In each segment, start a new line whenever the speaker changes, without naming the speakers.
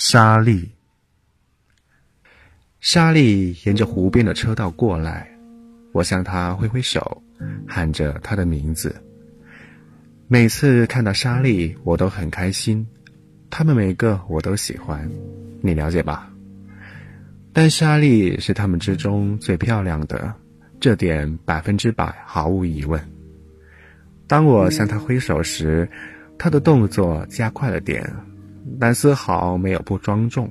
莎莉，莎莉沿着湖边的车道过来，我向她挥挥手，喊着她的名字。每次看到莎莉，我都很开心。他们每个我都喜欢，你了解吧？但莎莉是他们之中最漂亮的，这点百分之百毫无疑问。当我向她挥手时，她的动作加快了点。但丝毫没有不庄重，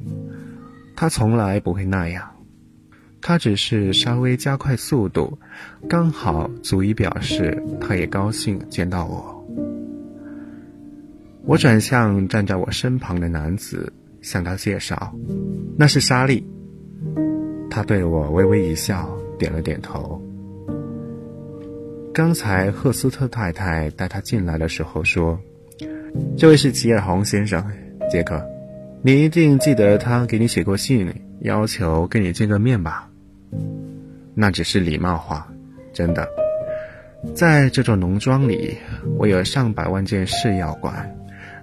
他从来不会那样，他只是稍微加快速度，刚好足以表示他也高兴见到我。我转向站在我身旁的男子，向他介绍：“那是莎莉。”他对我微微一笑，点了点头。刚才赫斯特太太带他进来的时候说：“这位是吉尔洪先生。”杰克，你一定记得他给你写过信，要求跟你见个面吧？那只是礼貌话，真的。在这座农庄里，我有上百万件事要管，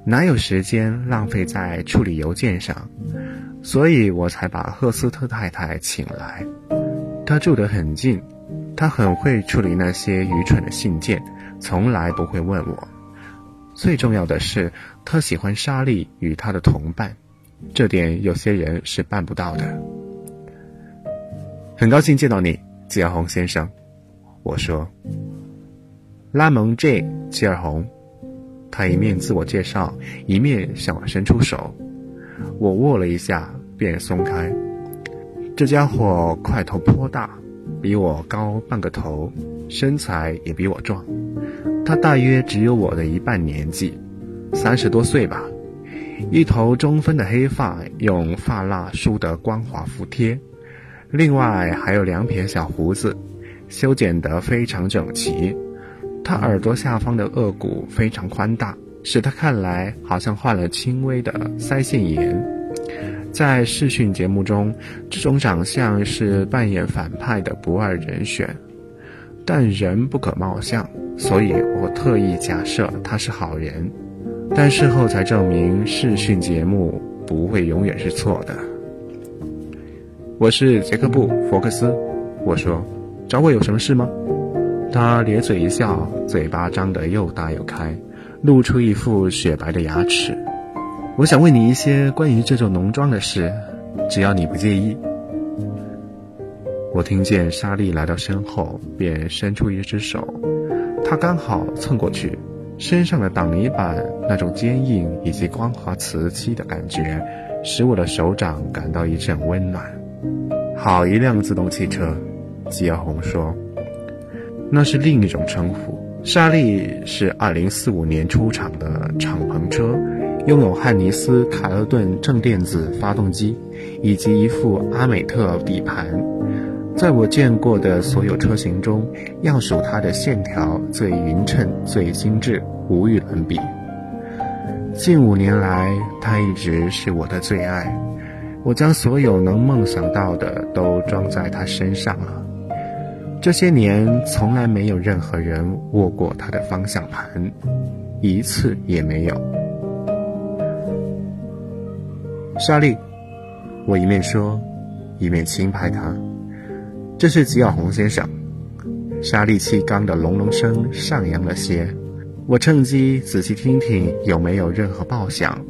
哪有时间浪费在处理邮件上？所以我才把赫斯特太太请来。她住得很近，她很会处理那些愚蠢的信件，从来不会问我。最重要的是，他喜欢莎莉与他的同伴，这点有些人是办不到的。很高兴见到你，吉尔洪先生，我说。拉蒙 J 吉尔洪，他一面自我介绍，一面向我伸出手，我握了一下，便松开。这家伙块头颇大，比我高半个头，身材也比我壮。他大约只有我的一半年纪，三十多岁吧，一头中分的黑发用发蜡梳得光滑服帖，另外还有两撇小胡子，修剪得非常整齐。他耳朵下方的颚骨非常宽大，使他看来好像患了轻微的腮腺炎。在视讯节目中，这种长相是扮演反派的不二人选，但人不可貌相。所以我特意假设他是好人，但事后才证明视讯节目不会永远是错的。我是杰克布·福克斯，我说，找我有什么事吗？他咧嘴一笑，嘴巴张得又大又开，露出一副雪白的牙齿。我想问你一些关于这座农庄的事，只要你不介意。我听见莎莉来到身后，便伸出一只手。他刚好蹭过去，身上的挡泥板那种坚硬以及光滑瓷器的感觉，使我的手掌感到一阵温暖。好一辆自动汽车，吉尔洪说。那是另一种称呼。莎莉是2045年出厂的敞篷车，拥有汉尼斯·凯勒顿正电子发动机，以及一副阿美特底盘。在我见过的所有车型中，要数它的线条最匀称、最精致，无与伦比。近五年来，它一直是我的最爱。我将所有能梦想到的都装在它身上了。这些年，从来没有任何人握过它的方向盘，一次也没有。莎莉，我一面说，一面轻拍它。这是吉尔洪先生，沙利气缸的隆隆声上扬了些。我趁机仔细听听有没有任何爆响。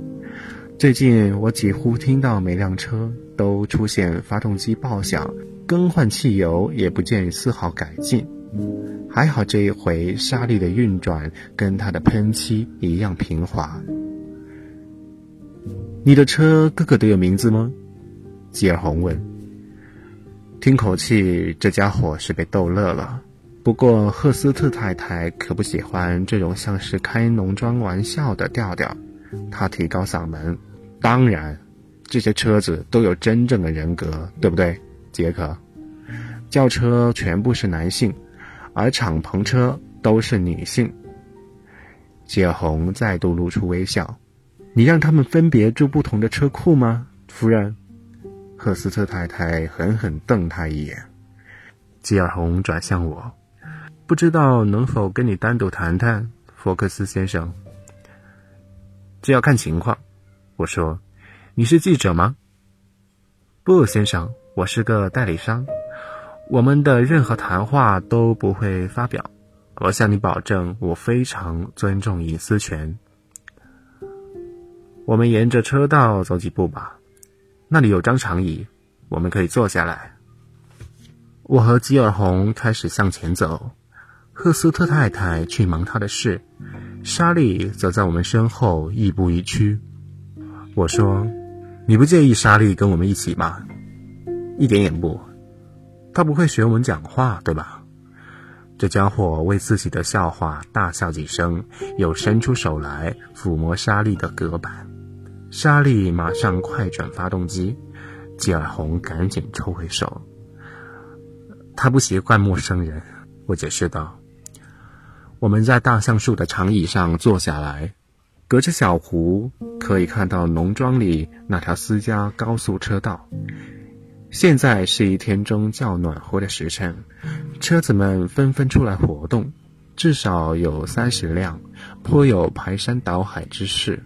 最近我几乎听到每辆车都出现发动机爆响，更换汽油也不见丝毫改进。还好这一回沙利的运转跟它的喷漆一样平滑。你的车个个都有名字吗？吉尔洪问。听口气，这家伙是被逗乐了。不过赫斯特太太可不喜欢这种像是开农庄玩笑的调调。他提高嗓门：“当然，这些车子都有真正的人格，对不对，杰克？轿车全部是男性，而敞篷车都是女性。”吉尔洪再度露出微笑：“你让他们分别住不同的车库吗，夫人？”赫斯特太太狠狠瞪他一眼，吉尔洪转向我，不知道能否跟你单独谈谈，福克斯先生。这要看情况，我说，你是记者吗？不，先生，我是个代理商。我们的任何谈话都不会发表。我向你保证，我非常尊重隐私权。我们沿着车道走几步吧，那里有张长椅，我们可以坐下来。我和吉尔红开始向前走，赫斯特太太去忙她的事，莎莉则在我们身后亦步亦趋。我说：“你不介意莎莉跟我们一起吗？”一点也不。他不会学我们讲话，对吧？这家伙为自己的笑话大笑几声，又伸出手来抚摸莎莉的隔板。莎莉马上快转发动机，吉尔红赶紧抽回手。他不习惯陌生人，我解释道。我们在大橡树的长椅上坐下来，隔着小湖可以看到农庄里那条私家高速车道。现在是一天中较暖和的时辰，车子们纷纷出来活动，至少有三十辆，颇有排山倒海之势。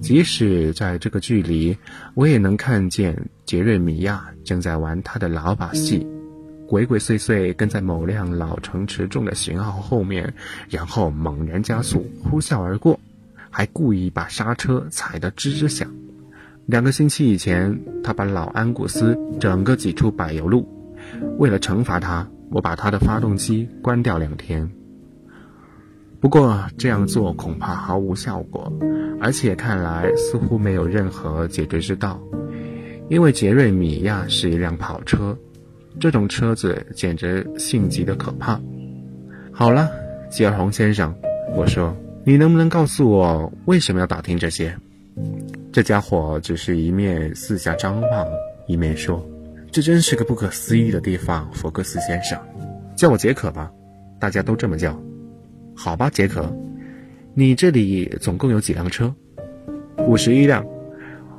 即使在这个距离，我也能看见杰瑞米亚正在玩他的老把戏，鬼鬼祟祟跟在某辆老成持重的型号后面，然后猛然加速呼啸而过，还故意把刹车踩得吱吱响。两个星期以前，他把老安古斯整个挤出柏油路。为了惩罚他，我把他的发动机关掉两天。不过这样做恐怕毫无效果，而且看来似乎没有任何解决之道。因为杰瑞米亚是一辆跑车，这种车子简直性急的可怕。好了，吉尔洪先生，我说，你能不能告诉我为什么要打听这些？这家伙只是一面四下张望，一面说：“这真是个不可思议的地方，福克斯先生，叫我杰克吧，大家都这么叫。好吧，杰克，你这里总共有几辆车？五十一辆。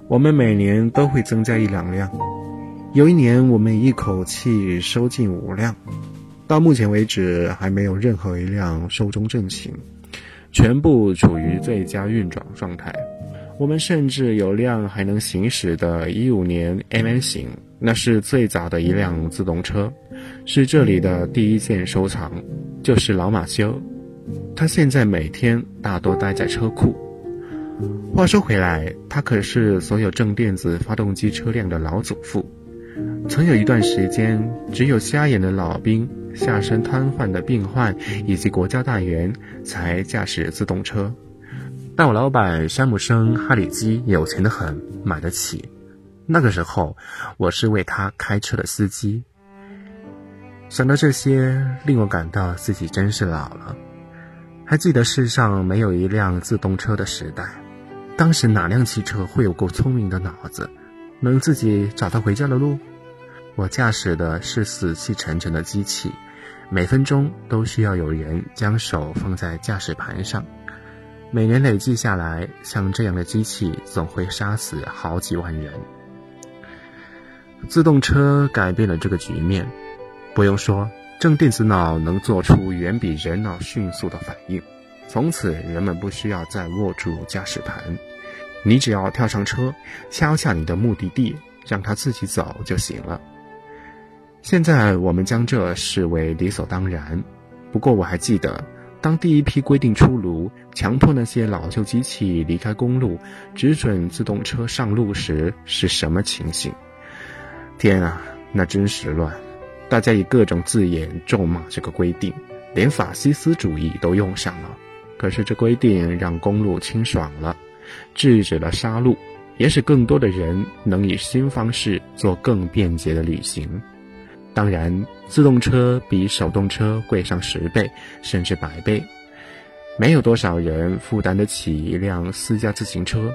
我们每年都会增加一两辆。有一年，我们一口气收进五辆。到目前为止，还没有任何一辆寿终正寝，全部处于最佳运转状态。”我们甚至有辆还能行驶的15年 MN 型，那是最早的一辆自动车，是这里的第一件收藏，就是老马修。他现在每天大多待在车库。话说回来，他可是所有正电子发动机车辆的老祖父。曾有一段时间，只有瞎眼的老兵、下身瘫痪的病患以及国家大员才驾驶自动车。但我老板山姆生哈里基有钱的很，买得起。那个时候，我是为他开车的司机。想到这些，令我感到自己真是老了。还记得世上没有一辆自动车的时代，当时哪辆汽车会有够聪明的脑子，能自己找到回家的路？我驾驶的是死气沉沉的机器，每分钟都需要有人将手放在驾驶盘上。每年累计下来，像这样的机器总会杀死好几万人。自动车改变了这个局面，不用说，正电子脑能做出远比人脑迅速的反应。从此，人们不需要再握住驾驶盘，你只要跳上车，敲下你的目的地，让它自己走就行了。现在我们将这视为理所当然，不过我还记得。当第一批规定出炉，强迫那些老旧机器离开公路，只准自动车上路时，是什么情形？天啊，那真是乱！大家以各种字眼咒骂这个规定，连法西斯主义都用上了。可是这规定让公路清爽了，制止了杀戮，也使更多的人能以新方式做更便捷的旅行。当然，自动车比手动车贵上十倍甚至百倍，没有多少人负担得起一辆私家自行车。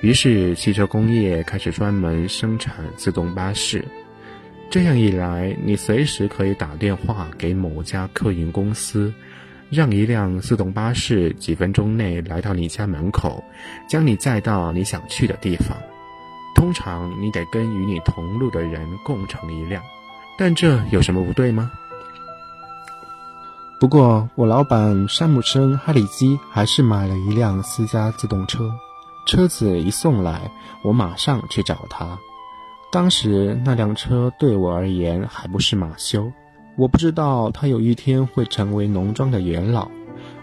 于是，汽车工业开始专门生产自动巴士。这样一来，你随时可以打电话给某家客运公司，让一辆自动巴士几分钟内来到你家门口，将你载到你想去的地方。通常，你得跟与你同路的人共乘一辆。但这有什么不对吗？不过，我老板山姆森哈里基还是买了一辆私家自动车，车子一送来，我马上去找他。当时那辆车对我而言还不是马修，我不知道他有一天会成为农庄的元老，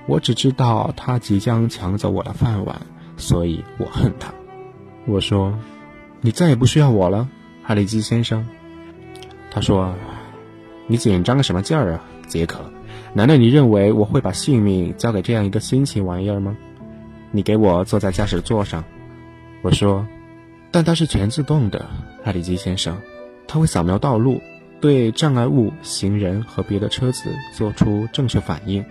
我只知道他即将抢走我的饭碗，所以我恨他。我说：“你再也不需要我了，哈里基先生。”他说：“你紧张个什么劲儿啊，杰克？难道你认为我会把性命交给这样一个新奇玩意儿吗？你给我坐在驾驶座上。”我说。但它是全自动的，哈里基先生，它会扫描道路，对障碍物、行人和别的车子做出正确反应，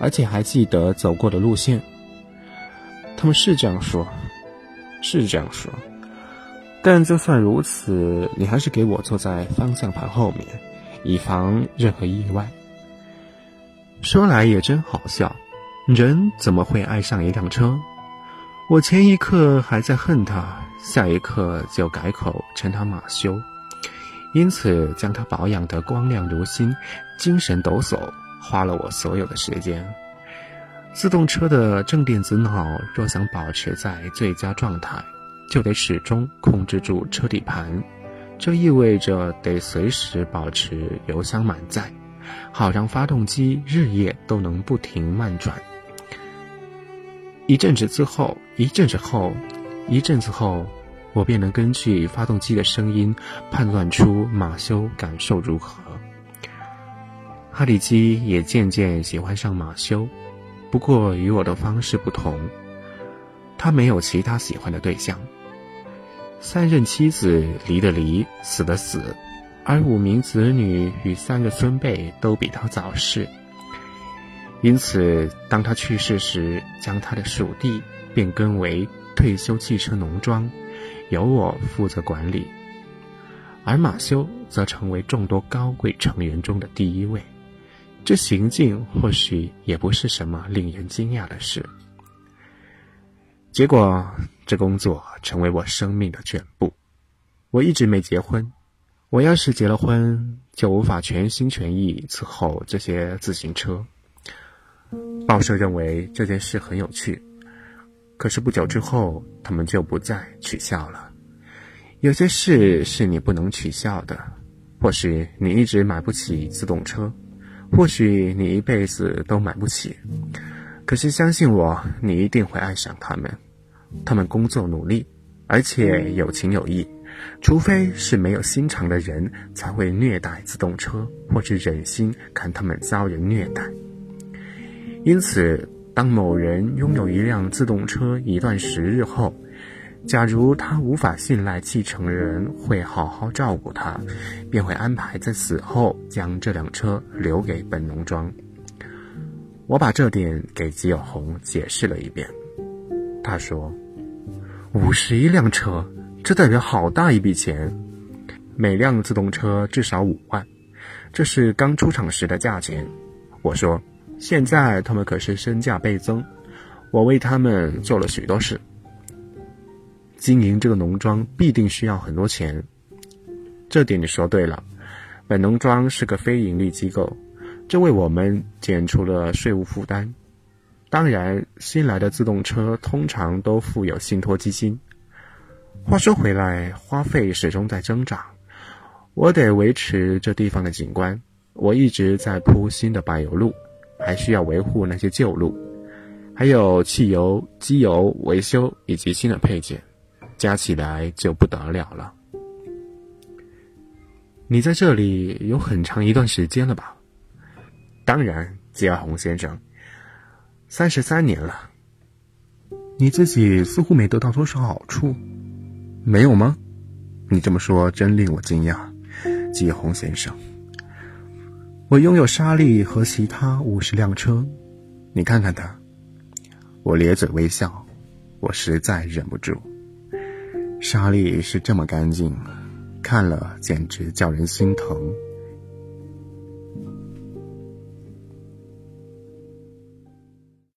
而且还记得走过的路线。他们是这样说，是这样说，但就算如此，你还是给我坐在方向盘后面，以防任何意外。说来也真好笑，人怎么会爱上一辆车？我前一刻还在恨他。下一刻就改口称他马修，因此将他保养得光亮如新、精神抖擞，花了我所有的时间。自动车的正电子脑若想保持在最佳状态，就得始终控制住车底盘，这意味着得随时保持油箱满载，好让发动机日夜都能不停慢转。一阵子之后，一阵子后。一阵子后，我便能根据发动机的声音判断出马修感受如何。哈里基也渐渐喜欢上马修，不过与我的方式不同，他没有其他喜欢的对象。三任妻子离的离，死的死，而五名子女与三个孙辈都比他早逝，因此当他去世时，将他的属地变更为。退休汽车农庄，由我负责管理，而马修则成为众多高贵成员中的第一位。这行径或许也不是什么令人惊讶的事。结果，这工作成为我生命的全部。我一直没结婚，我要是结了婚，就无法全心全意伺候这些自行车。报社认为这件事很有趣。可是不久之后，他们就不再取笑了。有些事是你不能取笑的，或许你一直买不起自动车，或许你一辈子都买不起。可是相信我，你一定会爱上他们。他们工作努力，而且有情有义，除非是没有心肠的人才会虐待自动车，或是忍心看他们遭人虐待。因此。当某人拥有一辆自动车一段时日后，假如他无法信赖继承人会好好照顾他，便会安排在死后将这辆车留给本农庄。我把这点给吉尔红解释了一遍，他说：“五十一辆车，这代表好大一笔钱，每辆自动车至少五万，这是刚出厂时的价钱。”我说。现在他们可是身价倍增，我为他们做了许多事。经营这个农庄必定需要很多钱，这点你说对了。本农庄是个非盈利机构，这为我们减除了税务负担。当然，新来的自动车通常都附有信托基金。话说回来，花费始终在增长。我得维持这地方的景观，我一直在铺新的柏油路。还需要维护那些旧路，还有汽油、机油维修以及新的配件，加起来就不得了了。你在这里有很长一段时间了吧？当然，吉尔洪先生，三十三年了。你自己似乎没得到多少好处，没有吗？你这么说真令我惊讶，吉尔洪先生。我拥有沙利和其他五十辆车，你看看他。我咧嘴微笑，我实在忍不住。沙利是这么干净，看了简直叫人心疼。